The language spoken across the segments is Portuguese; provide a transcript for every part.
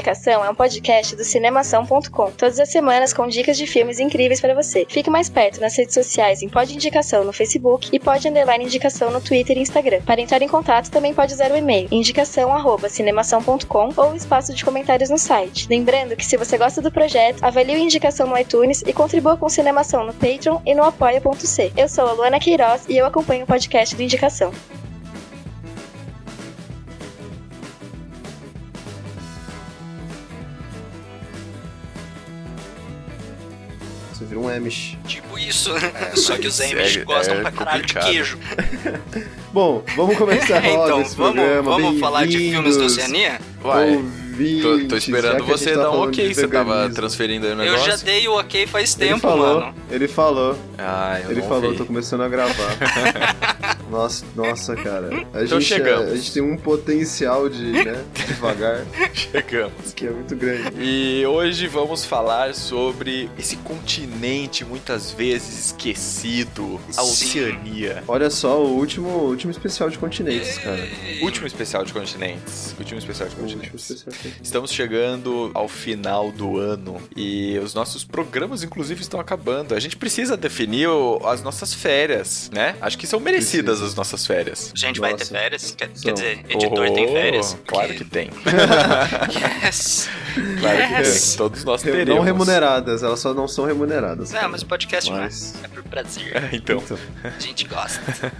Indicação é um podcast do Cinemação.com. Todas as semanas com dicas de filmes incríveis para você. Fique mais perto nas redes sociais em Pode Indicação no Facebook e Pode Underline Indicação no Twitter e Instagram. Para entrar em contato, também pode usar o e-mail indicação@cinemação.com ou o espaço de comentários no site. Lembrando que se você gosta do projeto, avalie o Indicação no iTunes e contribua com Cinemação no Patreon e no apoia.c. Eu sou a Luana Queiroz e eu acompanho o podcast do Indicação. Um Amish. Tipo isso. Só que os É, Amish é gostam pra caralho de queijo. Bom, vamos começar logo então, esse vamos, programa. vamos falar de filmes do Bem-vindos, Oceania? Ouvintes, tô, tô esperando você tá dar um ok. Você tava transferindo aí o Eu negócio? já dei o ok faz Ele tempo, falou, mano. ele falou, Ah, eu ele falou, vi. tô começando a gravar. nossa, nossa, cara. A Então gente, é- chegamos. a gente tem um potencial de, né, devagar, Chegamos. que é muito grande. E hoje vamos falar sobre esse continente muitas vezes esquecido, a Sim. Oceania. Olha só, o último, último especial de continentes, cara. Último especial de continentes. Último especial de continentes. especial de continentes. Estamos chegando ao final do ano e os nossos programas, inclusive, estão acabando. A gente precisa definir o- as nossas férias, né? Acho que são merecidas Precisa. as nossas férias. A gente vai ter Nossa. férias? Quer, quer dizer, editor tem Oh, férias? Claro que tem. Yes! Claro que Yes! tem. Todos nós Re- teremos. Não remuneradas, elas só não são remuneradas. Não, mas o podcast Mas- é. É por prazer. Então, A gente gosta.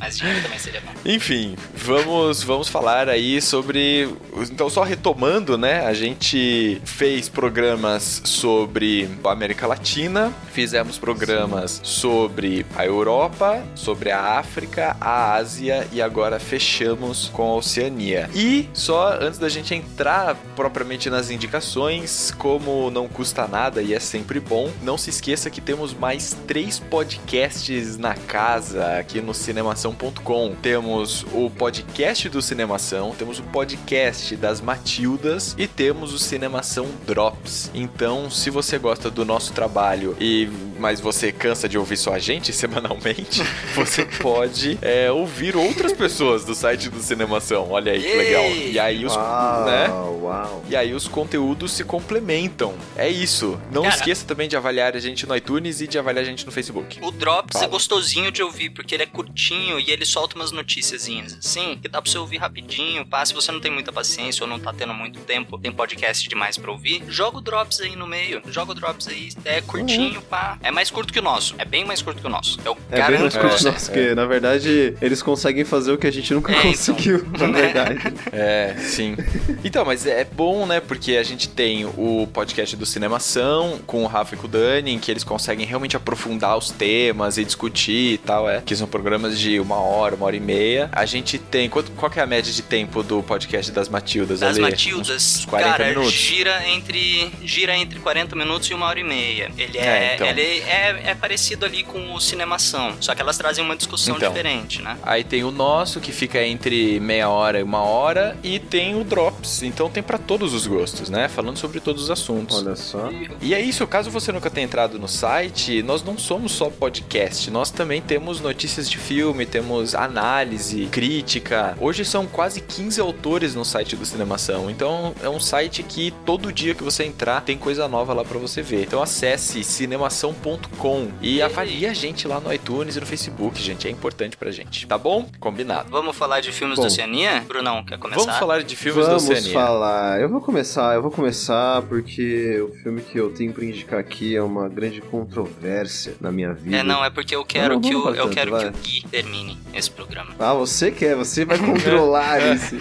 Mas dinheiro também seria bom. Enfim, vamos, vamos falar aí sobre. Então, só retomando, né? A gente fez programas sobre a América Latina, fizemos programas sobre a Europa, sobre a África, a Ásia e agora fechamos com a Oceania. E só antes da gente entrar propriamente nas indicações, como não custa nada e é sempre bom, não se esqueça que temos mais três podcasts na casa aqui no cinemação.com. Temos o podcast do Cinemação, temos o podcast das Matildas e temos o Cinemação Drops. Então, se você gosta do nosso trabalho e mas você cansa de ouvir só a gente semanalmente, você pode é, ouvir outras pessoas do site do Cinemação. Olha aí que legal. E aí os, Uau, né? uau. E aí os conteúdos se complementam. É isso. Não Cara. esqueça também de avaliar a gente no iTunes e de avaliar a gente no Facebook. O Drops Fala. é gostosinho de ouvir, porque ele é curtinho e ele solta umas noticiazinhas assim, que dá pra você ouvir rapidinho, pá. Se você não tem muita paciência ou não tá tendo muito tempo, tem podcast demais pra ouvir, joga o Drops aí no meio. Joga o Drops aí, é curtinho, pá. É mais curto que o nosso. É bem mais curto que o nosso. Eu É bem garanto mais pra curto que você. nós, porque na verdade eles conseguem fazer o que a gente nunca É, então. conseguiu, na verdade. É, sim. Então, mas é bom, né? Porque a gente tem o podcast do Cinemação com o Rafa e com o Dani, em que eles conseguem realmente aprofundar os temas e discutir e tal, é. Que são programas de uma hora, uma hora e meia. A gente tem. Quanto, qual que é a média de tempo do podcast das Matildas? Das Ale? Matildas, Uns, uns 40 cara, minutos. gira entre gira entre 40 minutos e uma hora e meia. Ele É, é, então. ele é, é parecido ali com o Cinemação, só que elas trazem uma discussão Então. diferente, né? Aí tem o nosso, que fica entre meia hora e uma hora, e tem o Drops. Então tem pra todos os gostos, né? Falando sobre todos os assuntos. Olha só. E é isso, caso você nunca tenha entrado no site, nós não somos só podcast, nós também temos notícias de filme, temos análise, crítica. Hoje são quase 15 autores no site do Cinemação, então é um site que todo dia que você entrar tem coisa nova lá pra você ver. Então acesse cinemação.com e avalie a gente lá no iTunes e no Facebook, gente, é importante pra gente, tá bom? Combinado. Vamos falar de filmes Bom. da Oceania? Brunão, quer começar? Vamos falar de filmes Vamos da Oceania. falar. Eu vou começar, eu vou começar porque o filme que eu tenho pra indicar aqui é uma grande controvérsia na minha vida. É, não, é porque eu quero Não, que vamos o, eu tanto, quero vai. que o Gui termine esse programa. Ah, você quer, você vai controlar esse.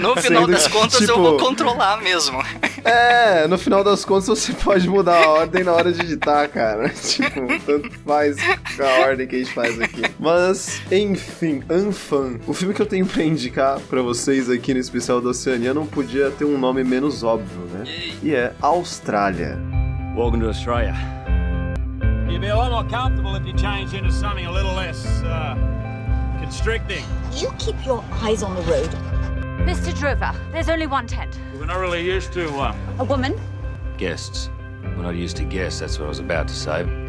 No final Sendo das que, contas, eu tipo, vou controlar mesmo. É, no final das contas você pode mudar a ordem na hora de editar, cara. tipo, tanto faz a ordem que a gente faz aqui. Mas, enfim, Anfan. O filme que eu tenho pra indicar pra vocês aqui no especial da Oceania não podia ter um nome menos óbvio. óbvio, né? E é Austrália. Welcome to Australia. You'd be a lot more comfortable if you changed into something a little less, uh, constricting. You keep your eyes on the road. Mr. Drover, there's only one tent. We're not really used to, uh, A woman? Guests. We're not used to guests, that's what I was about to say.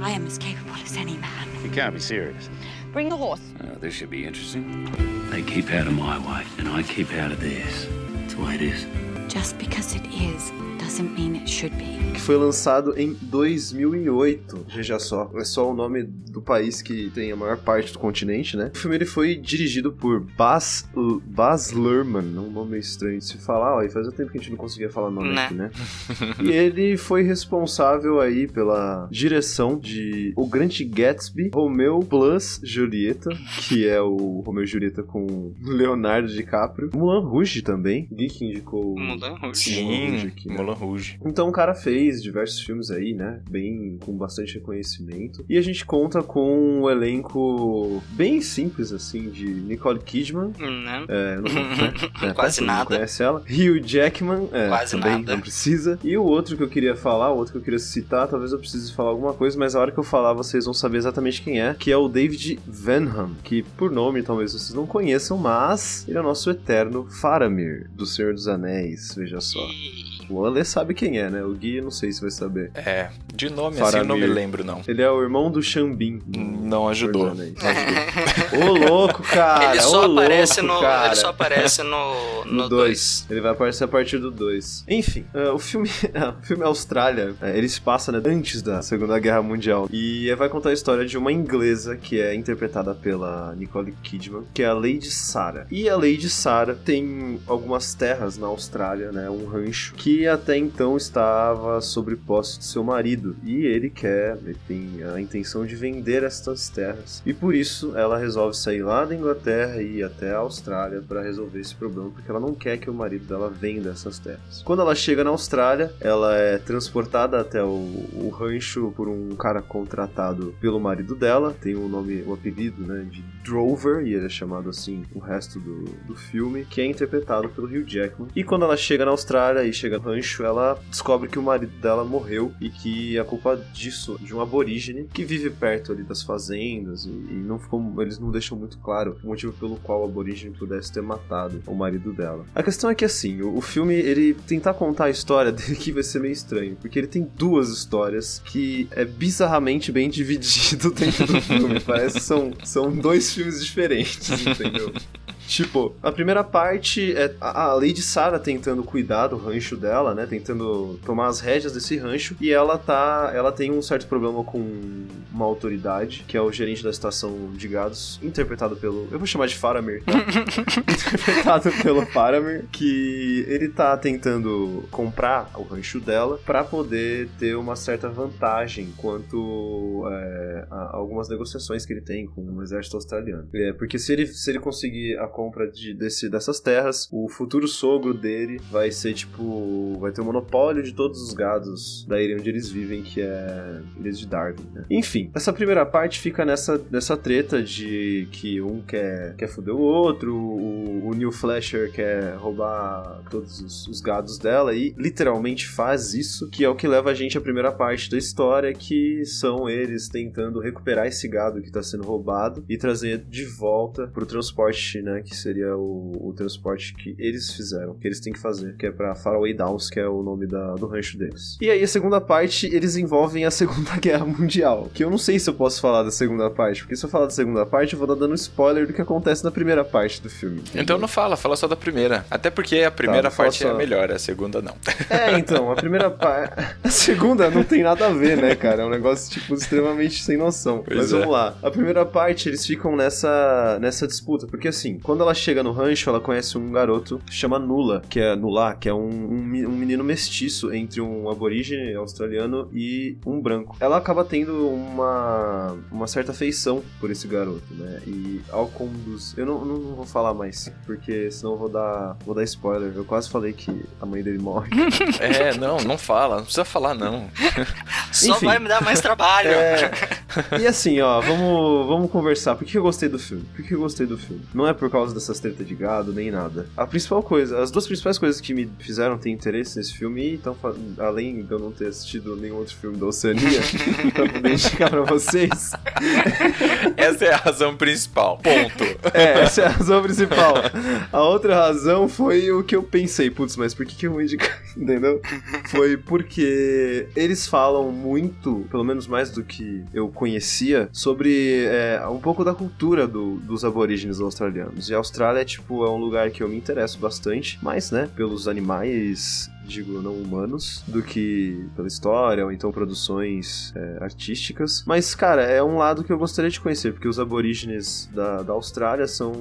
I am as capable as any man. You can't be serious. Bring the horse. Uh, this should be interesting. They keep out of my way, and I keep out of theirs. That's the way it is. Just because it is doesn't mean it should be. que foi lançado em 2008. Veja só, é só o nome do país que tem a maior parte do continente, né? O filme ele foi dirigido por Baz, Baz Luhrmann, um nome estranho de se falar, ó, e fazia tempo que a gente não conseguia falar nome Né. aqui, né? e ele foi responsável aí pela direção de O Grande Gatsby, Romeo plus Julieta, que é o Romeo e Julieta com Leonardo DiCaprio, Mulan Rouge também, Gui que indicou Mulan Rouge. Mulan Rouge Sim, aqui, né? Mulan Rouge. Então o cara fez diversos filmes aí, né? Bem com bastante reconhecimento. E a gente conta com um elenco bem simples, assim, de Nicole Kidman. Né? É, não, né? É, Quase nada. Conhece ela. Hugh Jackman. É, Quase também nada. não precisa. E o outro que eu queria falar, o outro que eu queria citar, talvez eu precise falar alguma coisa, mas a hora que eu falar vocês vão saber exatamente quem é, que é o David Venham, que por nome talvez vocês não conheçam, mas ele é o nosso eterno Faramir, do Senhor dos Anéis, veja só. O Ale sabe quem é, né? O Gui, não sei se vai saber. É, de nome assim eu não me Faramir. lembro, não. Ele é o irmão do Xambin. do Não ajudou. Anéis. Ô, louco, cara! ele só aparece louco, no. cara. Ele só aparece no. No No 2. Ele vai aparecer a partir do 2. Enfim, eh, o filme o filme Austrália, eh, ele se passa né, antes da Segunda Guerra Mundial. E vai contar a história de uma inglesa que é interpretada pela Nicole Kidman, que é a Lady Sarah. E a Lady Sarah tem algumas terras na Austrália, né? Um rancho, que até então estava sob posse de seu marido. E ele quer, ele tem a intenção de vender estas terras. E por isso ela resolve sair lá da Inglaterra e ir até a Austrália para resolver esse problema, porque ela não quer que o marido dela venda essas terras. Quando ela chega na Austrália, ela é transportada até o, o rancho por um cara contratado pelo marido dela, tem o nome, o apelido, né, de Drover, e ele é chamado assim o resto do, do filme, que é interpretado pelo Hugh Jackman. E quando ela chega na Austrália e chega no rancho, ela descobre que o marido dela morreu e que a culpa disso de um aborígene que vive perto ali das fazendas e, e não ficou, eles não deixam muito claro o motivo pelo qual o aborígene pudesse ter matado o marido dela. A questão é que assim, o, o filme ele tentar contar a história dele aqui vai ser meio estranho, porque ele tem duas histórias que é bizarramente bem dividido dentro do filme. Parece que são, são dois filmes diferentes, entendeu? Tipo, a primeira parte é a Lady Sarah tentando cuidar do rancho dela, né? Tentando tomar as rédeas desse rancho. E ela tá. Ela tem um certo problema com uma autoridade, que é o gerente da estação de gados, interpretado pelo. Eu vou chamar de Faramir, tá? interpretado pelo Faramir, que ele tá tentando comprar o rancho dela pra poder ter uma certa vantagem quanto é, a algumas negociações que ele tem com o exército australiano. É, porque se ele, se ele conseguir a compra de, desse, dessas terras, o futuro sogro dele vai ser tipo. vai ter o monopólio de todos os gados da ilha onde eles vivem, que é ilha de Darwin. Né? Enfim, essa primeira parte fica nessa, nessa treta de que um quer, quer foder o outro, o, o Neil Flasher quer roubar todos os, os gados dela e literalmente faz isso, que é o que leva a gente à primeira parte da história, que são eles tentando recuperar esse gado que está sendo roubado e trazer de volta pro transporte, né, que seria o, o transporte que eles fizeram, que eles têm que fazer, que é pra Faraway Downs, que é o nome da, do rancho deles. E aí a segunda parte, eles envolvem a Segunda Guerra Mundial, que eu não sei se eu posso falar da segunda parte, porque se eu falar da segunda parte, eu vou dar dando spoiler do que acontece na primeira parte do filme. Então não fala, fala só da primeira. Até porque a primeira vou falar parte é a só. melhor, a segunda não. É, então, a primeira parte. A segunda não tem nada a ver, né, cara? É um negócio, tipo, extremamente sem noção. Pois Mas é. vamos lá. A primeira parte, eles ficam nessa, nessa disputa. Porque, assim, quando ela chega no rancho, ela conhece um garoto que chama Nula, que é Nula, que é um, um, um menino mestiço entre um aborígene australiano e um branco. Ela acaba tendo uma, uma certa afeição por esse garoto, né? E ao conduzir. Eu não, não vou falar mais, porque senão eu vou dar, vou dar spoiler. Eu quase falei que a mãe dele morre. É, não, não fala, não precisa falar não. Só Enfim. vai me dar mais trabalho. É, E assim, ó, vamos, vamos conversar. Por que eu gostei do filme? Por que eu gostei do filme? Não é por causa dessas tretas de gado, nem nada. A principal coisa, as duas principais coisas que me fizeram ter interesse nesse filme, então, além de eu não ter assistido nenhum outro filme da Oceania, pra poder indicar pra vocês. Essa é a razão principal. Ponto. É, essa é a razão principal. A outra razão foi o que eu pensei, putz, mas por que, que eu vou indicar? Entendeu? Foi porque eles falam muito, pelo menos mais do que eu conhecia, sobre é, um pouco da cultura do, dos aborígenes australianos. E Austrália, tipo, é um lugar que eu me interesso bastante, mais, né, pelos animais digo, não humanos, do que pela história ou então produções é, artísticas. Mas, cara, é um lado que eu gostaria de conhecer, porque os aborígenes da, da Austrália são,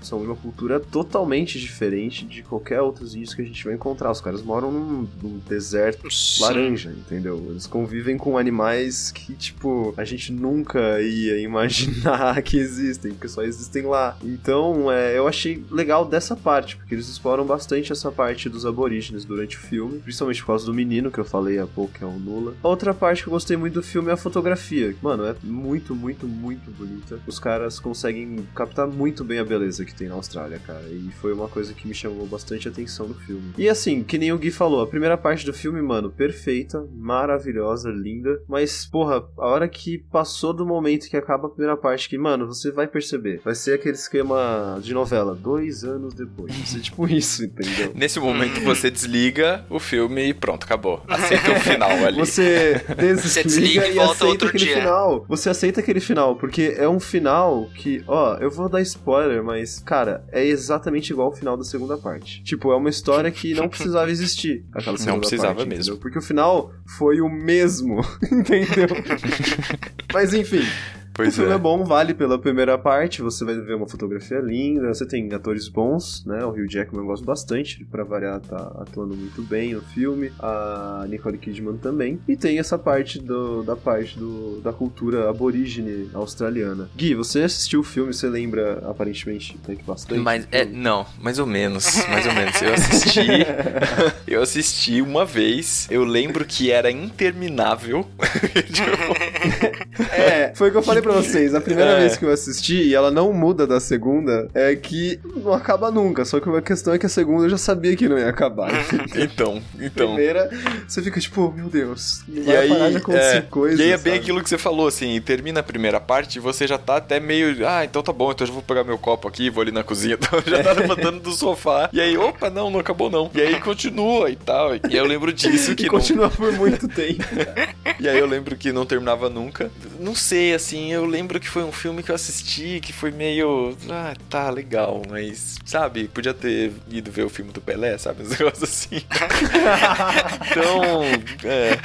são uma cultura totalmente diferente de qualquer outros índios que a gente vai encontrar. Os caras moram num, num deserto Sim. laranja, entendeu? Eles convivem com animais que, tipo, a gente nunca ia imaginar que existem, porque só existem lá. Então, é, eu achei legal dessa parte, porque eles exploram bastante essa parte dos aborígenes durante o filme, principalmente por causa do menino que eu falei há pouco, que é o Nula. A outra parte que eu gostei muito do filme é a fotografia. Mano, é muito, muito, muito bonita. Os caras conseguem captar muito bem a beleza que tem na Austrália, cara. E foi uma coisa que me chamou bastante atenção no filme. E assim, que nem o Gui falou, a primeira parte do filme, mano, perfeita, maravilhosa, linda. Mas, porra, a hora que passou do momento que acaba a primeira parte, que, mano, você vai perceber. Vai ser aquele esquema de novela, dois anos depois. Vai ser tipo isso, entendeu? Nesse momento você desliga desliga o filme e pronto, acabou. Aceita o final ali. Você desliga, Você desliga e, e volta outro aquele dia. final. Você aceita aquele final, porque é um final que, ó, eu vou dar spoiler, mas, cara, é exatamente igual ao final da segunda parte. Tipo, é uma história que não precisava existir. Aquela segunda não precisava parte, mesmo. Entendeu? Porque o final foi o mesmo, entendeu? mas enfim. Pois o filme é. é bom, vale pela primeira parte, você vai ver uma fotografia linda, você tem atores bons, né? O Hugh Jackman eu gosto bastante, pra variar, tá atuando muito bem no filme. A Nicole Kidman também. E tem essa parte do, da parte do, da cultura aborígene australiana. Gui, você assistiu o filme, você lembra aparentemente até que bastante? Mas é, não, mais ou menos, mais ou menos. Eu assisti, eu assisti uma vez. Eu lembro que era interminável. é, foi o que eu falei pra vocês, a primeira é. vez que eu assisti, e ela não muda da segunda, é que não acaba nunca. Só que a questão é que a segunda eu já sabia que não ia acabar. então, então. Primeira, você fica tipo, meu Deus, não e aí, é, coisas, E aí é bem sabe? aquilo que você falou, assim, termina a primeira parte e você já tá até meio, ah, então tá bom, então eu já vou pegar meu copo aqui, vou ali na cozinha, então já tá levantando do sofá. E aí, opa, não, não acabou não. E aí continua e tal. E eu lembro disso que e não... continua por muito tempo. e aí eu lembro que não terminava nunca. Não sei, assim, eu lembro que foi um filme que eu assisti que foi meio. Ah, tá, legal, mas. Sabe, podia ter ido ver o filme do Pelé, sabe? Uns negócios assim. então. É.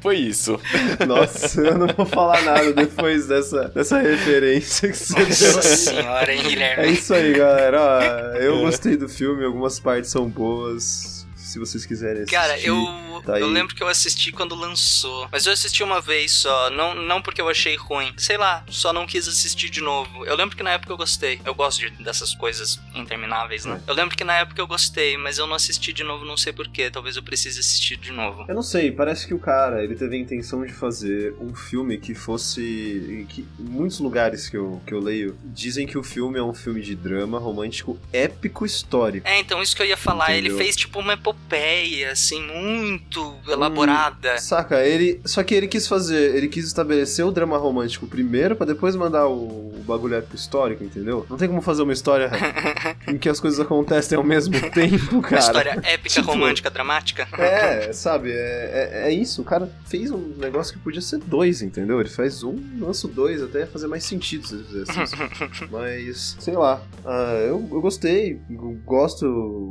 Foi isso. Nossa, eu não vou falar nada depois dessa, dessa referência que você Nossa deu. senhora, hein, Guilherme? É isso aí, galera. Ó, eu é. gostei do filme, algumas partes são boas se vocês quiserem assistir. Cara, eu, tá eu lembro que eu assisti quando lançou. Mas eu assisti uma vez só. Não, não porque eu achei ruim. Sei lá, só não quis assistir de novo. Eu lembro que na época eu gostei. Eu gosto de, dessas coisas intermináveis, né? É. Eu lembro que na época eu gostei, mas eu não assisti de novo, não sei porquê. Talvez eu precise assistir de novo. Eu não sei, parece que o cara, ele teve a intenção de fazer um filme que fosse. que em muitos lugares que eu, que eu leio dizem que o filme é um filme de drama romântico épico histórico. É, então isso que eu ia falar. Entendeu? Ele fez tipo uma epopeia epopeia, assim, muito elaborada. Hum, saca, ele. Só que ele quis fazer. Ele quis estabelecer o drama romântico primeiro, para depois mandar o, o bagulho épico histórico, entendeu? Não tem como fazer uma história em que as coisas acontecem ao mesmo tempo, cara. Uma história épica, tipo, romântica, dramática. É, sabe, é, é, é, isso. O cara fez um negócio que podia ser dois, entendeu? Ele faz um, lança dois, até fazer mais sentido se ele fizesse isso. Mas, sei lá. Uh, eu, eu gostei. Gosto.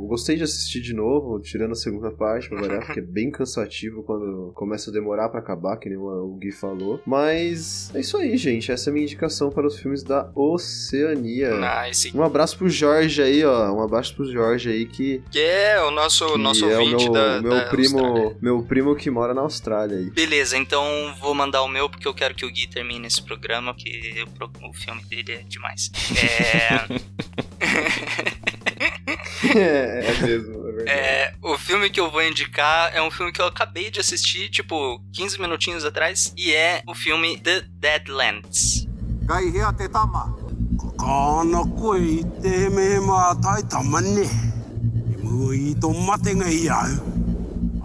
Gostei de assistir de novo, tirando tirando a segunda parte, pra variar, porque é bem cansativo quando começa a demorar para acabar, que nem o Gui falou. Mas é isso aí, gente. Essa é a minha indicação para os filmes da Oceania. Nice. Um abraço pro Jorge aí, ó. Um abraço pro Jorge aí que. Que é o nosso, nosso é ouvinte o meu, da, meu da primo, Austrália. meu primo que mora na Austrália aí. Beleza, então vou mandar o meu porque eu quero que o Gui termine esse programa, porque o, o filme dele é demais. É. é, é mesmo, é É, o filme que eu vou indicar é um filme que eu acabei de assistir, tipo, 15 minutinhos atrás, e é o filme The Deadlands. Kai hea te tama. Kāna koe i te me mātai tamane. I mua i tō matenga i au.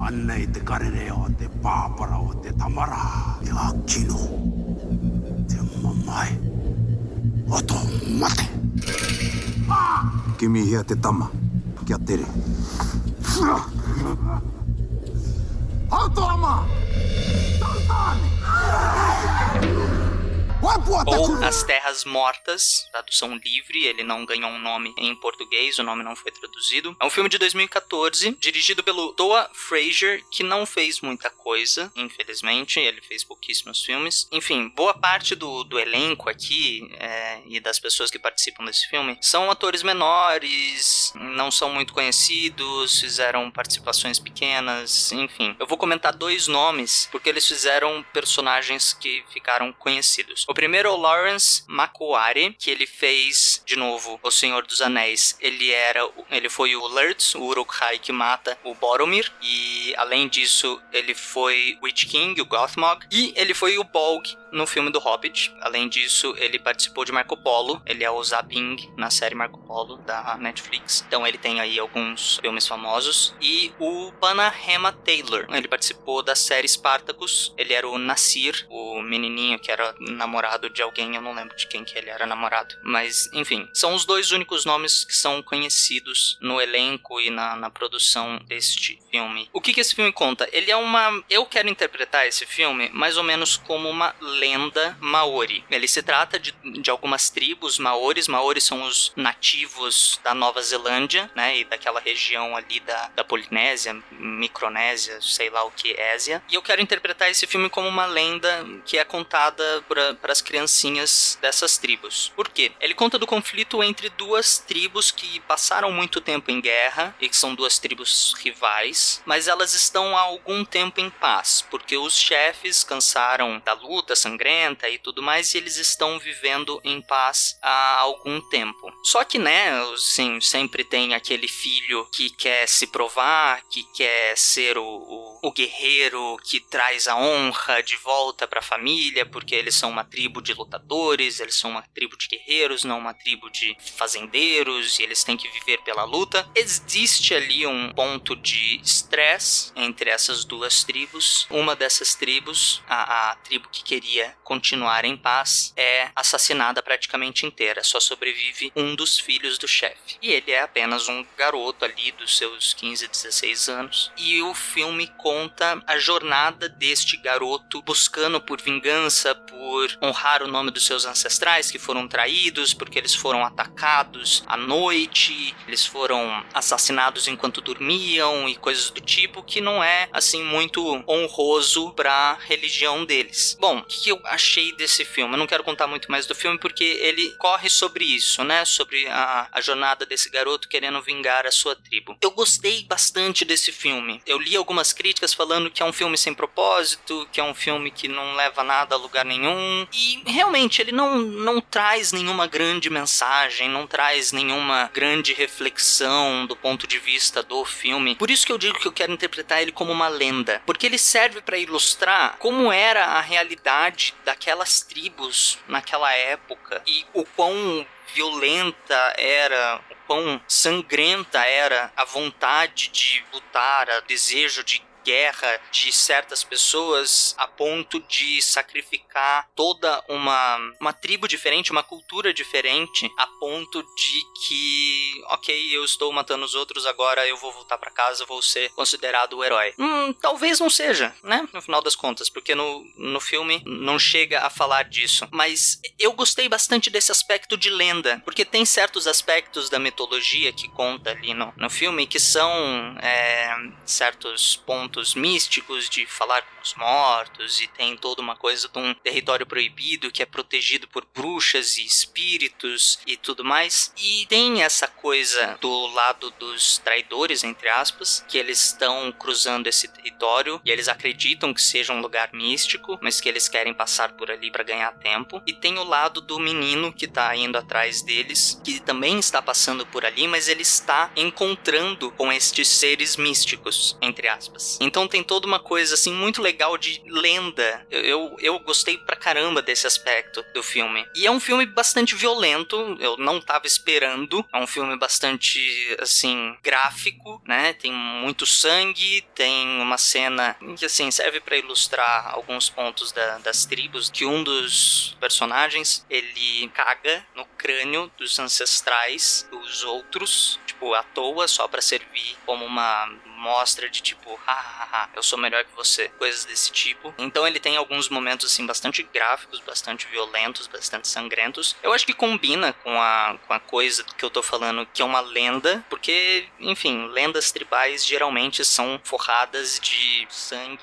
Ana i te karere o te pāpara o te tamara. Te a kino. Te mamai. O tō mate. Kimi hea te tama. アウトアーマン Ou As Terras Mortas, tradução livre, ele não ganhou um nome em português, o nome não foi traduzido. É um filme de 2014, dirigido pelo Toa Fraser, que não fez muita coisa, infelizmente, ele fez pouquíssimos filmes. Enfim, boa parte do, do elenco aqui é, e das pessoas que participam desse filme são atores menores, não são muito conhecidos, fizeram participações pequenas, enfim. Eu vou comentar dois nomes, porque eles fizeram personagens que ficaram conhecidos. O primeiro é o Lawrence Makuari, que ele fez, de novo, O Senhor dos Anéis. Ele era, ele foi o Lurtz, o Uruk-hai que mata o Boromir, e além disso, ele foi o Witch King, o Gothmog, e ele foi o Bolg no filme do Hobbit. Além disso, ele participou de Marco Polo, ele é o Zabing na série Marco Polo da Netflix. Então ele tem aí alguns filmes famosos. E o Panahema Taylor, ele participou da série Spartacus, ele era o Nasir, o menininho que era namorado de alguém, eu não lembro de quem que ele era namorado. Mas, enfim, são os dois únicos nomes que são conhecidos no elenco e na, na produção deste filme. O que que esse filme conta? Ele é uma... Eu quero interpretar esse filme mais ou menos como uma lenda maori. Ele se trata de, de algumas tribos maoris. Maoris são os nativos da Nova Zelândia, né? E daquela região ali da, da Polinésia, Micronésia, sei lá o que, Ésia. E eu quero interpretar esse filme como uma lenda que é contada para as criancinhas dessas tribos. Por quê? Ele conta do conflito entre duas tribos que passaram muito tempo em guerra e que são duas tribos rivais, mas elas estão há algum tempo em paz, porque os chefes cansaram da luta sangrenta e tudo mais e eles estão vivendo em paz há algum tempo. Só que, né, assim, sempre tem aquele filho que quer se provar, que quer ser o, o, o guerreiro que traz a honra de volta para a família, porque eles são uma tribo de lutadores, eles são uma tribo de guerreiros, não uma tribo de fazendeiros, e eles têm que viver pela luta. Existe ali um ponto de estresse entre essas duas tribos. Uma dessas tribos, a, a tribo que queria continuar em paz, é assassinada praticamente inteira. Só sobrevive um dos filhos do chefe. E ele é apenas um garoto ali dos seus 15, 16 anos. E o filme conta a jornada deste garoto buscando por vingança, por honrar o nome dos seus ancestrais que foram traídos, porque eles foram atacados à noite, eles foram assassinados enquanto dormiam e coisas do tipo, que não é assim muito honroso para a religião deles. Bom, o que eu achei desse filme? Eu não quero contar muito mais do filme porque ele corre sobre isso, né? Sobre a, a jornada desse garoto querendo vingar a sua tribo. Eu gostei bastante desse filme. Eu li algumas críticas falando que é um filme sem propósito, que é um filme que não leva nada a lugar nenhum. E realmente ele não, não traz nenhuma grande mensagem, não traz nenhuma grande reflexão do ponto de vista do filme. Por isso que eu digo que eu quero interpretar ele como uma lenda, porque ele serve para ilustrar como era a realidade daquelas tribos naquela época e o quão violenta era, o quão sangrenta era a vontade de lutar, o desejo de guerra de certas pessoas a ponto de sacrificar toda uma, uma tribo diferente, uma cultura diferente, a ponto de que, ok, eu estou matando os outros, agora eu vou voltar para casa, vou ser considerado o herói. Hum, talvez não seja, né? No final das contas, porque no, no filme não chega a falar disso. Mas eu gostei bastante desse aspecto de lenda, porque tem certos aspectos da mitologia que conta ali no, no filme que são é, certos pontos místicos de falar com os mortos e tem toda uma coisa de um território proibido que é protegido por bruxas e espíritos e tudo mais. E tem essa coisa do lado dos traidores, entre aspas, que eles estão cruzando esse território e eles acreditam que seja um lugar místico, mas que eles querem passar por ali para ganhar tempo. E tem o lado do menino que tá indo atrás deles, que também está passando por ali, mas ele está encontrando com estes seres místicos, entre aspas. Então tem toda uma coisa assim muito legal de lenda. Eu, eu, eu gostei pra caramba desse aspecto do filme. E é um filme bastante violento, eu não tava esperando. É um filme bastante, assim, gráfico, né? Tem muito sangue, tem uma cena que, assim, serve para ilustrar alguns pontos da, das tribos, que um dos personagens, ele caga no crânio dos ancestrais dos outros, tipo, à toa, só para servir como uma mostra de tipo, hahaha, eu sou melhor que você, coisas desse tipo. Então ele tem alguns momentos assim bastante gráficos, bastante violentos, bastante sangrentos. Eu acho que combina com a, com a coisa que eu tô falando, que é uma lenda, porque, enfim, lendas tribais geralmente são forradas de sangue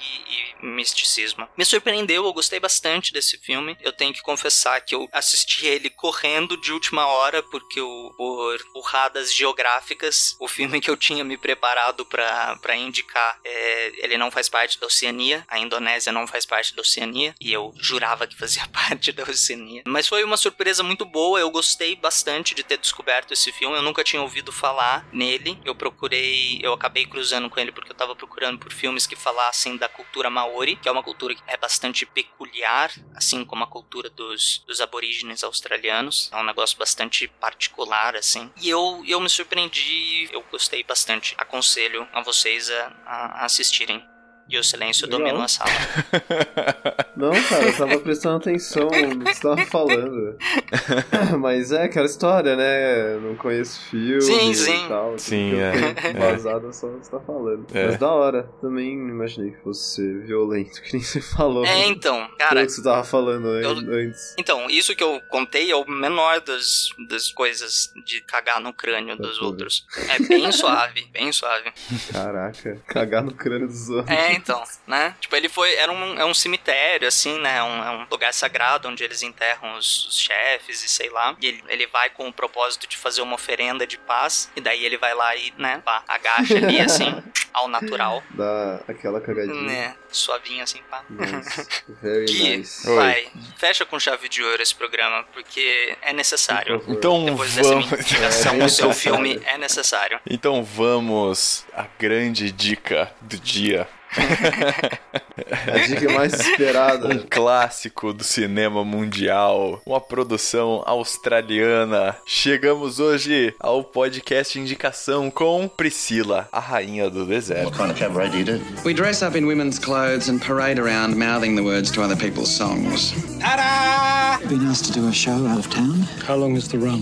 e misticismo. Me surpreendeu, eu gostei bastante desse filme. Eu tenho que confessar que eu assisti ele correndo de última hora, porque eu, por burradas geográficas, o filme que eu tinha me preparado para para indicar, é, ele não faz parte da Oceania, a Indonésia não faz parte da Oceania, e eu jurava que fazia parte da Oceania. Mas foi uma surpresa muito boa, eu gostei bastante de ter descoberto esse filme, eu nunca tinha ouvido falar nele, eu procurei, eu acabei cruzando com ele porque eu tava procurando por filmes que falassem da cultura maori, que é uma cultura que é bastante peculiar, assim como a cultura dos, dos aborígenes australianos, é um negócio bastante particular, assim. E eu, eu me surpreendi, eu gostei bastante. Aconselho a vocês a, a assistirem. E o silêncio Legal. domina a sala. Não, cara, eu tava prestando atenção no que você tava falando. Mas é aquela história, né? Não conheço filme Sim, e sim. tal. tudo Sim, eu é. tenho É. Vazado só o que você tá falando. É. Mas da hora. Também não imaginei que fosse ser violento, que nem você falou. É, então, cara. que você tava falando an- eu- antes. Então, isso que eu contei é o menor das, das coisas de cagar no crânio dos Uhum. outros. É bem suave, bem suave. Caraca, cagar no crânio dos outros. É, então, né? Tipo, ele foi. Era um, é um cemitério, assim, né? É um, é um lugar sagrado onde eles enterram os, os chefes e sei lá. E ele, ele vai com o propósito de fazer uma oferenda de paz. E daí ele vai lá e, né? Pá, agacha ali, assim, ao natural. Dá aquela cagadinha. Né? Suavinho, assim, pá. Nice. Very Que nice. Oi. vai, fecha com chave de ouro esse programa, porque é necessário. Então Depois dessa vamos. minha indicação, É o seu filme é necessário. Então vamos à grande dica do dia. A dica mais esperada. Um clássico do cinema mundial, uma produção australiana. Chegamos hoje ao podcast Indicação com Priscila, a rainha do deserto. kind of cabaret do you do? We dress up in women's clothes and parade around mouthing the words to other people's songs. Been asked to do a show out of town? How long is the run?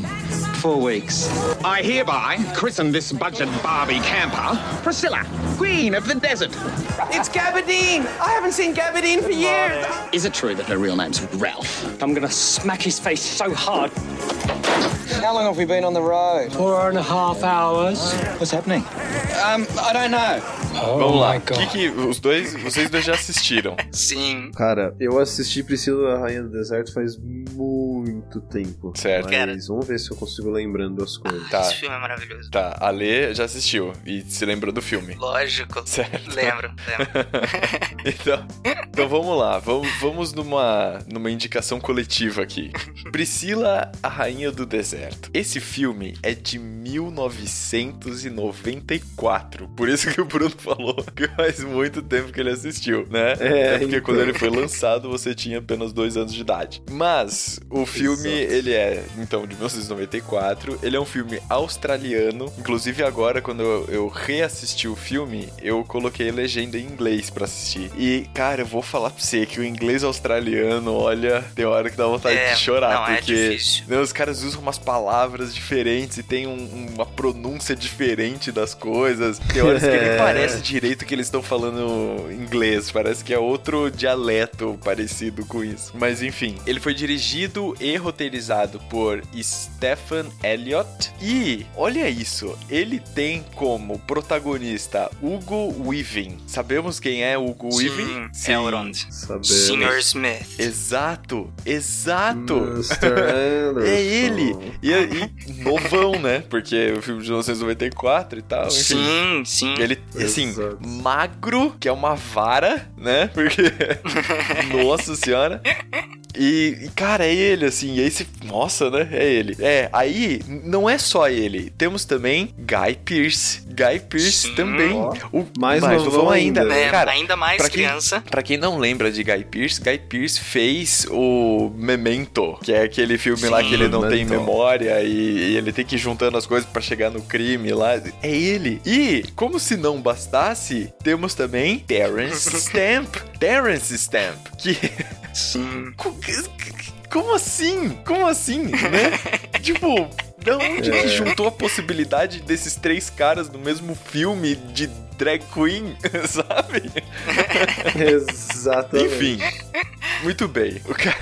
Four weeks. I hereby christen this budget Barbie camper Priscilla, Queen of the Desert. It's Gabardine! I haven't seen Gabardine for years! Is it true that her real name's Ralph? I'm gonna smack his face so hard. How long have we been on the road? Four and a half hours. What's happening? Um, I don't know. Oh Vamos lá. my O que os dois, vocês dois já assistiram? Sim. Cara, eu assisti Priscila, a Rainha do Deserto faz muito tempo. Certo. Mas vamos ver se eu consigo lembrando as coisas. Tá. Esse filme é maravilhoso. Tá, a Lê já assistiu e se lembrou do filme. Lógico. Certo. Lembro, lembro. então, então vamos lá, vamos, vamos numa, numa indicação coletiva aqui. Priscila, a Rainha do Deserto. Esse filme é de 1994. Por isso que o Bruno falou que faz muito tempo que ele assistiu, né? É, porque então. quando ele foi lançado você tinha apenas dois anos de idade. Mas o filme, ele é, então, de 1994. Ele é um filme australiano. Inclusive agora, quando eu, eu reassisti o filme, eu coloquei legenda em inglês pra assistir. E, cara, eu vou falar pra você que o inglês australiano, olha, tem hora que dá vontade É, de chorar, não, é porque difícil. né, os caras usam umas palavras diferentes e tem um- uma pronúncia diferente das coisas. Tem horas que nem É. parece direito que eles estão falando inglês, parece que é outro dialeto parecido com isso. Mas enfim, ele foi dirigido e roteirizado por Stephen Elliott e olha isso, ele tem como protagonista Hugo Weaving. Sabemos quem é Hugo Sim, Weaving? Elrond. Sabemos. Sr. Smith. Exato, exato. É ele. E, e novão, né? Porque o filme de 1994 e tal. Enfim. Sim, sim. Ele, assim, Exato. magro, que é uma vara, né? Porque. Nossa senhora. E, e, cara, é ele, assim. E aí você. Nossa, né? É ele. É, aí, não é só ele. Temos também Guy Pearce. Guy Pearce Sim. também. Ó, O mais novão novão ainda. É, Cara, ainda mais pra quem- criança. Pra quem não lembra de Guy Pearce, Guy Pearce fez o Memento, que é aquele filme lá Sim. que ele não tem Memento. memória e, e ele tem que ir juntando as coisas pra chegar no crime lá. É ele. E, como se não bastasse, temos também Terence Stamp. Terence Stamp, que Sim. Co- Como assim? Como assim, né? tipo, da onde É. que juntou a possibilidade desses três caras no mesmo filme de drag queen, sabe? Exatamente. Enfim. Muito bem. O, ca-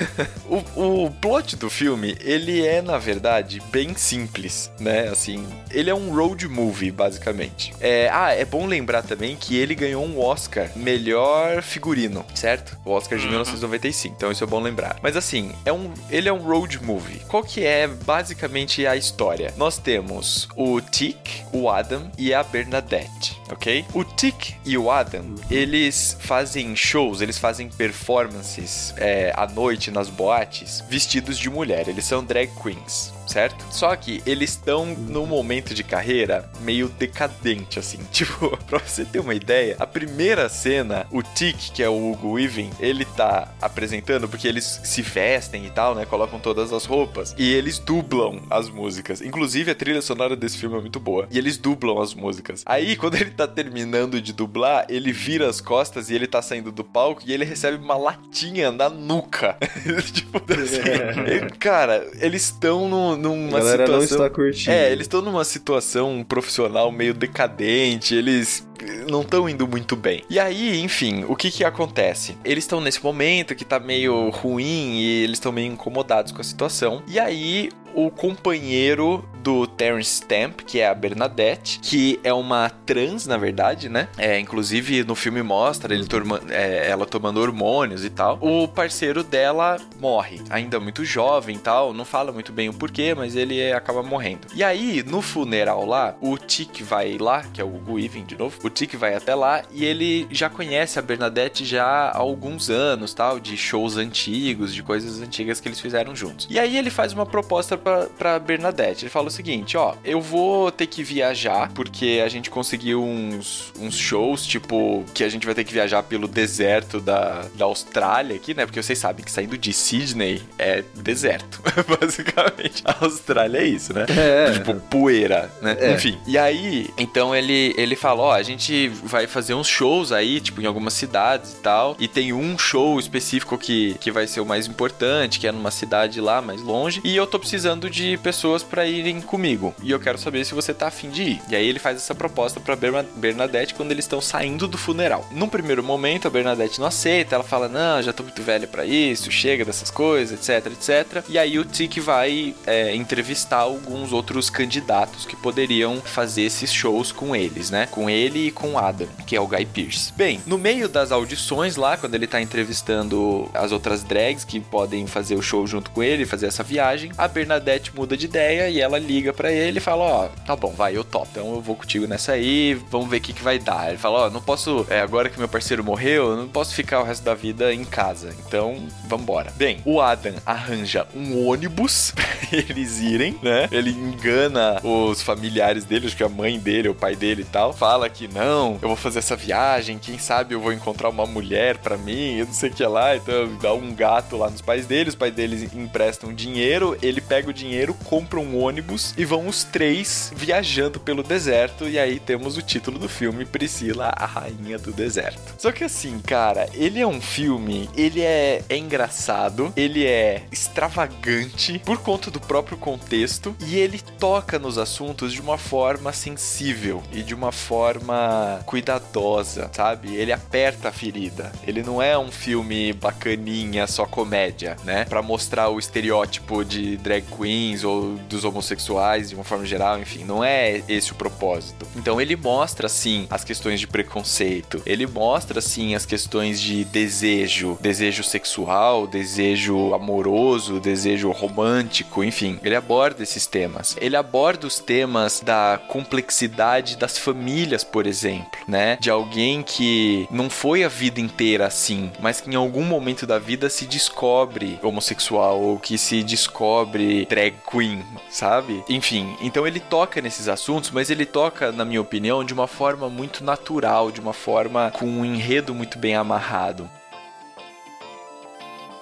o, o plot do filme, ele é, na verdade, bem simples, né? Assim, ele é um road movie, basicamente. É, ah, é bom lembrar também que ele ganhou um Oscar melhor figurino, certo? O Oscar de Uhum. 1995, então isso é bom lembrar. Mas assim, é um, ele é um road movie. Qual que é basicamente a história? Nós temos o Tick, o Adam e a Bernadette, ok? O Tick e o Adam, eles fazem shows, eles fazem performances é, à noite nas boates vestidos de mulher. Eles são drag queens. Certo? Só que eles estão num momento de carreira meio decadente, assim. Tipo, pra você ter uma ideia, a primeira cena, o Tick, que é o Hugo Weaving, ele tá apresentando porque eles se vestem e tal, né? Colocam todas as roupas. E eles dublam as músicas. Inclusive, a trilha sonora desse filme é muito boa. E eles dublam as músicas. Aí, quando ele tá terminando de dublar, ele vira as costas e ele tá saindo do palco e ele recebe uma latinha na nuca. tipo assim. Cara, eles estão no- numa A galera não situação. está curtindo. É, eles estão numa situação profissional meio decadente, eles não estão indo muito bem. E aí, enfim, o que que acontece? Eles estão nesse momento que tá meio ruim e eles estão meio incomodados com a situação. E aí, o companheiro do Terence Stamp, que é a Bernadette, que é uma trans, na verdade, né? É, inclusive no filme mostra ele torma- é, ela tomando hormônios e tal. O parceiro dela morre, ainda muito jovem e tal, não fala muito bem o porquê, mas ele é, acaba morrendo. E aí, no funeral lá, o Tick vai lá, que é o Hugo de novo, o Tick vai até lá e ele já conhece a Bernadette já há alguns anos, tal, de shows antigos, de coisas antigas que eles fizeram juntos. E aí ele faz uma proposta pra, pra Bernadette. Ele fala o seguinte, ó, eu vou ter que viajar, porque a gente conseguiu uns, uns shows, tipo, que a gente vai ter que viajar pelo deserto da, da Austrália aqui, né? Porque vocês sabem que saindo de Sydney é deserto, basicamente. A Austrália é isso, né? É. Tipo, poeira, né? É. Enfim. E aí, então ele, ele fala, ó, a gente vai fazer uns shows aí, tipo, em algumas cidades e tal, e tem um show específico que, que vai ser o mais importante, que é numa cidade lá mais longe, e eu tô precisando de pessoas pra irem comigo, e eu quero saber se você tá afim de ir. E aí ele faz essa proposta pra Berna- Bernadette quando eles estão saindo do funeral. Num primeiro momento, a Bernadette não aceita, ela fala, não, já tô muito velha pra isso, chega dessas coisas, etc, etc. E aí o Tick vai é, entrevistar alguns outros candidatos que poderiam fazer esses shows com eles, né? Com ele e com Adam, que é o Guy Pearce. Bem, no meio das audições lá, quando ele tá entrevistando as outras drags que podem fazer o show junto com ele, fazer essa viagem, a Bernadette muda de ideia e ela liga pra ele e fala: Ó, tá bom, vai, eu topo. Então eu vou contigo nessa aí, vamos ver o que, que vai dar. Ele fala: Ó, não posso, é, agora que meu parceiro morreu, eu não posso ficar o resto da vida em casa. Então, vambora. Bem, o Adam arranja um ônibus pra eles irem, né? Ele engana os familiares dele, acho que a mãe dele, o pai dele e tal. Fala que não, eu vou fazer essa viagem, quem sabe eu vou encontrar uma mulher para mim, eu não sei o que lá. Então dá um gato lá nos pais dele, os pais deles emprestam dinheiro, ele pega o dinheiro, compra um ônibus e vão os três viajando pelo deserto. E aí temos o título do filme, Priscila, a Rainha do Deserto. Só que assim, cara, ele é um filme, ele é, é engraçado, ele é extravagante por conta do próprio contexto e ele toca nos assuntos de uma forma sensível e de uma forma cuidadosa, sabe? Ele aperta a ferida. Ele não é um filme bacaninha, só comédia, né? Para mostrar o estereótipo de drag queens ou dos homossexuais de uma forma geral, enfim, não é esse o propósito. Então ele mostra sim as questões de preconceito, ele mostra sim as questões de desejo, desejo sexual, desejo amoroso, desejo romântico, enfim, ele aborda esses temas. Ele aborda os temas da complexidade das famílias, por exemplo, né? De alguém que não foi a vida inteira assim, mas que em algum momento da vida se descobre homossexual ou que se descobre drag queen, sabe? Enfim, então ele toca nesses assuntos, mas ele toca, na minha opinião, de uma forma muito natural, de uma forma com um enredo muito bem amarrado.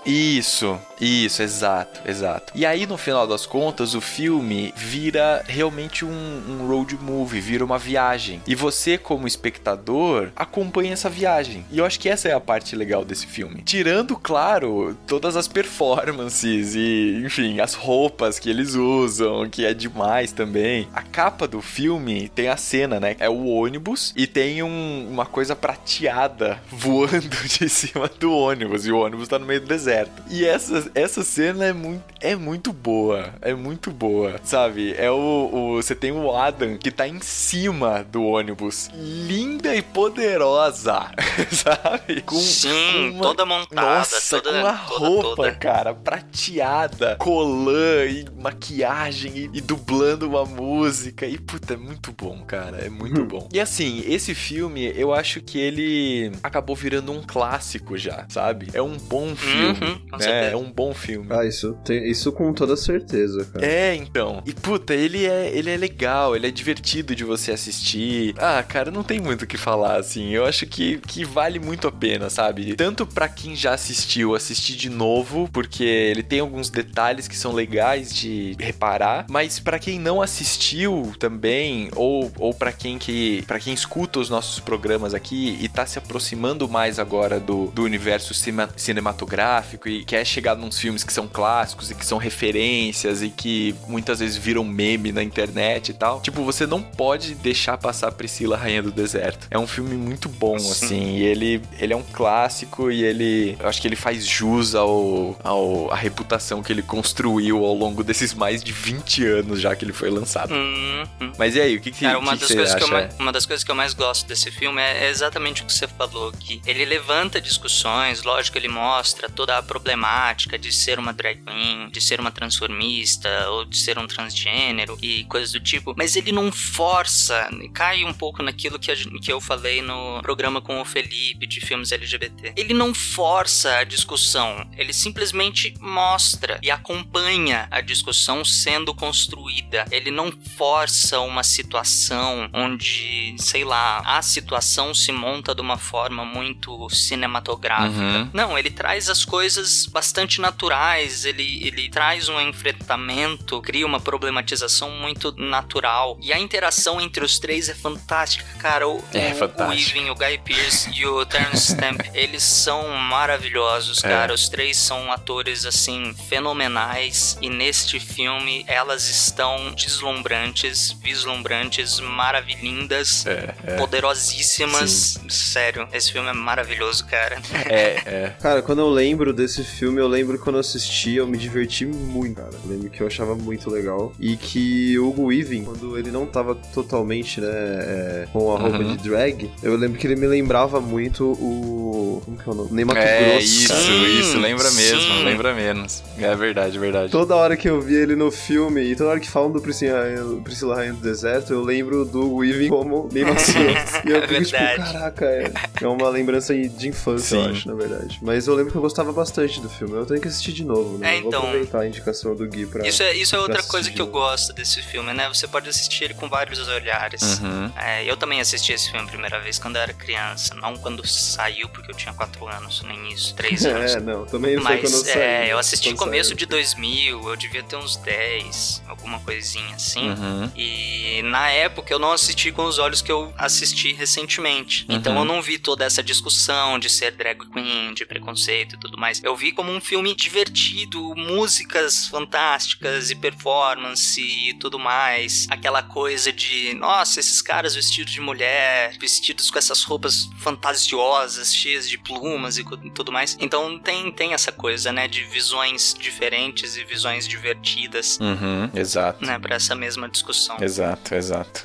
Isso, isso, exato, exato. E aí, no final das contas, o filme vira realmente um, um, road movie, vira uma viagem. E você, como espectador, acompanha essa viagem. E eu acho que essa é a parte legal desse filme. Tirando, claro, todas as performances e, enfim, as roupas que eles usam, que é demais também. A capa do filme tem a cena, né? É o ônibus e tem um, uma coisa prateada voando de cima do ônibus. E o ônibus tá no meio do deserto. E essa, essa cena é muito, é muito boa. É muito boa, sabe? É o, o. Você tem o Adam que tá em cima do ônibus. Linda e poderosa, sabe? Com, Sim, com uma, toda montada. Nossa, toda, com a toda, roupa, toda. cara, prateada, colã e maquiagem e, e, dublando uma música. E, puta, é muito bom, cara. É muito bom. E assim, esse filme, eu acho que ele acabou virando um clássico já, sabe? É um bom filme. Uhum, é, é um bom filme. Ah, isso, tem, isso com toda certeza, cara. É, então. E puta, ele é, ele é legal, ele é divertido de você assistir. Ah, cara, não tem muito o que falar, assim. Eu acho que, que vale muito a pena, sabe? Tanto para quem já assistiu, assistir de novo, porque ele tem alguns detalhes que são legais de reparar, mas para quem não assistiu também, ou, ou para quem que para quem escuta os nossos programas aqui e tá se aproximando mais agora do, do universo cima, cinematográfico e quer chegar nos filmes que são clássicos e que são referências e que muitas vezes viram meme na internet e tal. Tipo, você não pode deixar passar Priscila Rainha do Deserto. É um filme muito bom, assim, e ele, ele é um clássico e ele, eu acho que ele faz jus ao, ao a reputação que ele construiu ao longo desses mais de 20 anos já que ele foi lançado. Hum, hum. Mas e aí, o que, que, Cara, uma, que das você acha? que eu mais, uma das coisas que eu mais gosto desse filme é exatamente o que você falou, que ele levanta discussões, lógico, ele mostra toda a problemática de ser uma drag queen, de ser uma transformista, ou de ser um transgênero e coisas do tipo, mas ele não força, cai um pouco naquilo que, a, que eu falei no programa com o Felipe de filmes LGBT. Ele não força a discussão, ele simplesmente mostra e acompanha a discussão sendo construída. Ele não força uma situação onde, sei lá, a situação se monta de uma forma muito cinematográfica. Uhum. Não, ele traz as coisas bastante naturais, ele, ele traz um enfrentamento, cria uma problematização muito natural. E a interação entre os três é fantástica, cara. O, É o, fantástico. o Weaving, o Guy Pearce e o Terence Stamp, eles são maravilhosos, É. cara. Os três são atores, assim, fenomenais. E neste filme, elas estão deslumbrantes, vislumbrantes, maravilhindas, É, é. poderosíssimas. Sério, esse filme é maravilhoso, cara. É, é. Cara, quando eu lembro desse filme, eu lembro que quando eu assisti, eu me diverti muito, cara. Eu lembro que eu achava muito legal. E que o Hugo Weaving, quando ele não tava totalmente, né, é, com a roupa Uhum. de drag, eu lembro que ele me lembrava muito o... Como que é o nome? É, Grosso. isso, Sim, isso, lembra mesmo, sim. lembra menos. É verdade, verdade. Toda hora que eu vi ele no filme, e toda hora que falam do Priscila Rainha, Priscila Rainha do Deserto, eu lembro do Hugo Weaving como Ney Mato Grosso. E eu É fico tipo, verdade. caraca, é, é uma lembrança de infância, eu Sim. acho, na verdade. Mas eu lembro que eu gostava bastante do filme. Eu tenho que assistir de novo, né? É, então. Vou aproveitar a indicação do Gui pra. Isso é, isso é outra coisa que eu gosto desse filme, né? Você pode assistir ele com vários olhares. Uhum. É, eu também assisti esse filme a primeira vez quando eu era criança, não quando saiu, porque eu tinha 4 anos, nem isso, 3 anos. É, não, também não foi Mas quando eu saí. é, eu assisti começo saiu. de 2000, eu devia ter uns 10, alguma coisinha assim. Uhum. E na época eu não assisti com os olhos que eu assisti recentemente. Então Uhum. eu não vi toda essa discussão de ser drag queen, de preconceito e tudo mais. Eu vi como um filme divertido, músicas fantásticas e performance e tudo mais. Aquela coisa de, nossa, esses caras vestidos de mulher, vestidos com essas roupas fantasiosas, cheias de plumas e tudo mais. Então tem, tem essa coisa, né, de visões diferentes e visões divertidas, Uhum, exato. né, pra essa mesma discussão. Exato, exato.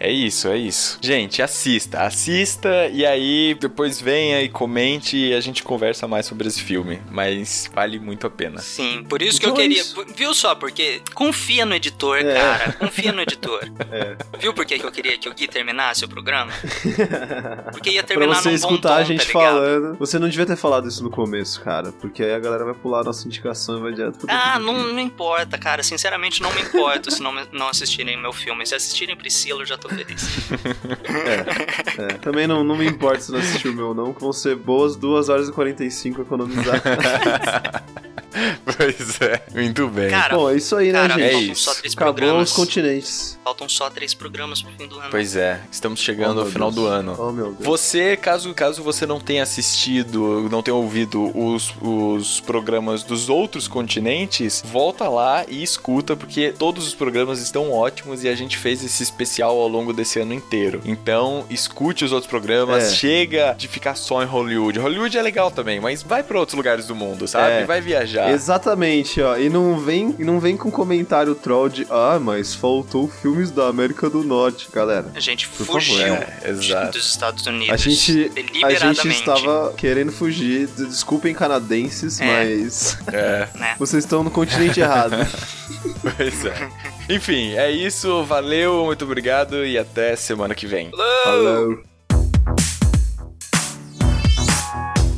É isso, é isso. Gente, assista, assista e aí depois venha e comente e a gente conversa mais sobre esse filme. Mas vale muito a pena. Sim, por isso que Então eu é queria. Viu só? Porque confia no editor, É. cara. Confia no editor. É. Viu por que que eu queria que o Gui terminasse o programa? Porque ia Pra terminar você num escutar tom, a gente tá falando. Você não devia ter falado isso no começo, cara. Porque aí a galera vai pular a nossa indicação e vai direto pro Ah, não, não importa, cara. Sinceramente, não me importo se não, não assistirem meu filme. Se assistirem Priscila, eu já tô feliz. É, também não, não me importa se não assistiu o meu, não, que vão ser boas 2 horas e 45 economizar. Pois é, muito bem. Cara, Bom, é isso aí, né, cara, gente? É isso. só três Acabou programas. os continentes. Faltam só três programas pro fim do ano. Pois é, estamos chegando Oh, ao final Deus. do ano. Oh, meu Deus. Você, caso, caso você não tenha assistido, não tenha ouvido os, os programas dos outros continentes, volta lá e escuta, porque todos os programas estão ótimos e a gente fez esse especial ao longo desse ano inteiro. Então, escute os outros programas, É. chega de ficar só em Hollywood. Hollywood é legal também, mas vai para outros lugares do mundo, sabe? É. Vai viajar. Exatamente, ó. E não vem, e não vem com comentário troll de ah, mas faltou filmes da América do Norte, galera. A gente Por fugiu favor, é, exato. dos Estados Unidos. A gente, a gente estava querendo fugir. Desculpem, canadenses, É. mas É, Né? vocês estão no continente errado. pois é. Enfim, é isso. Valeu, muito obrigado e até semana que vem. Falou.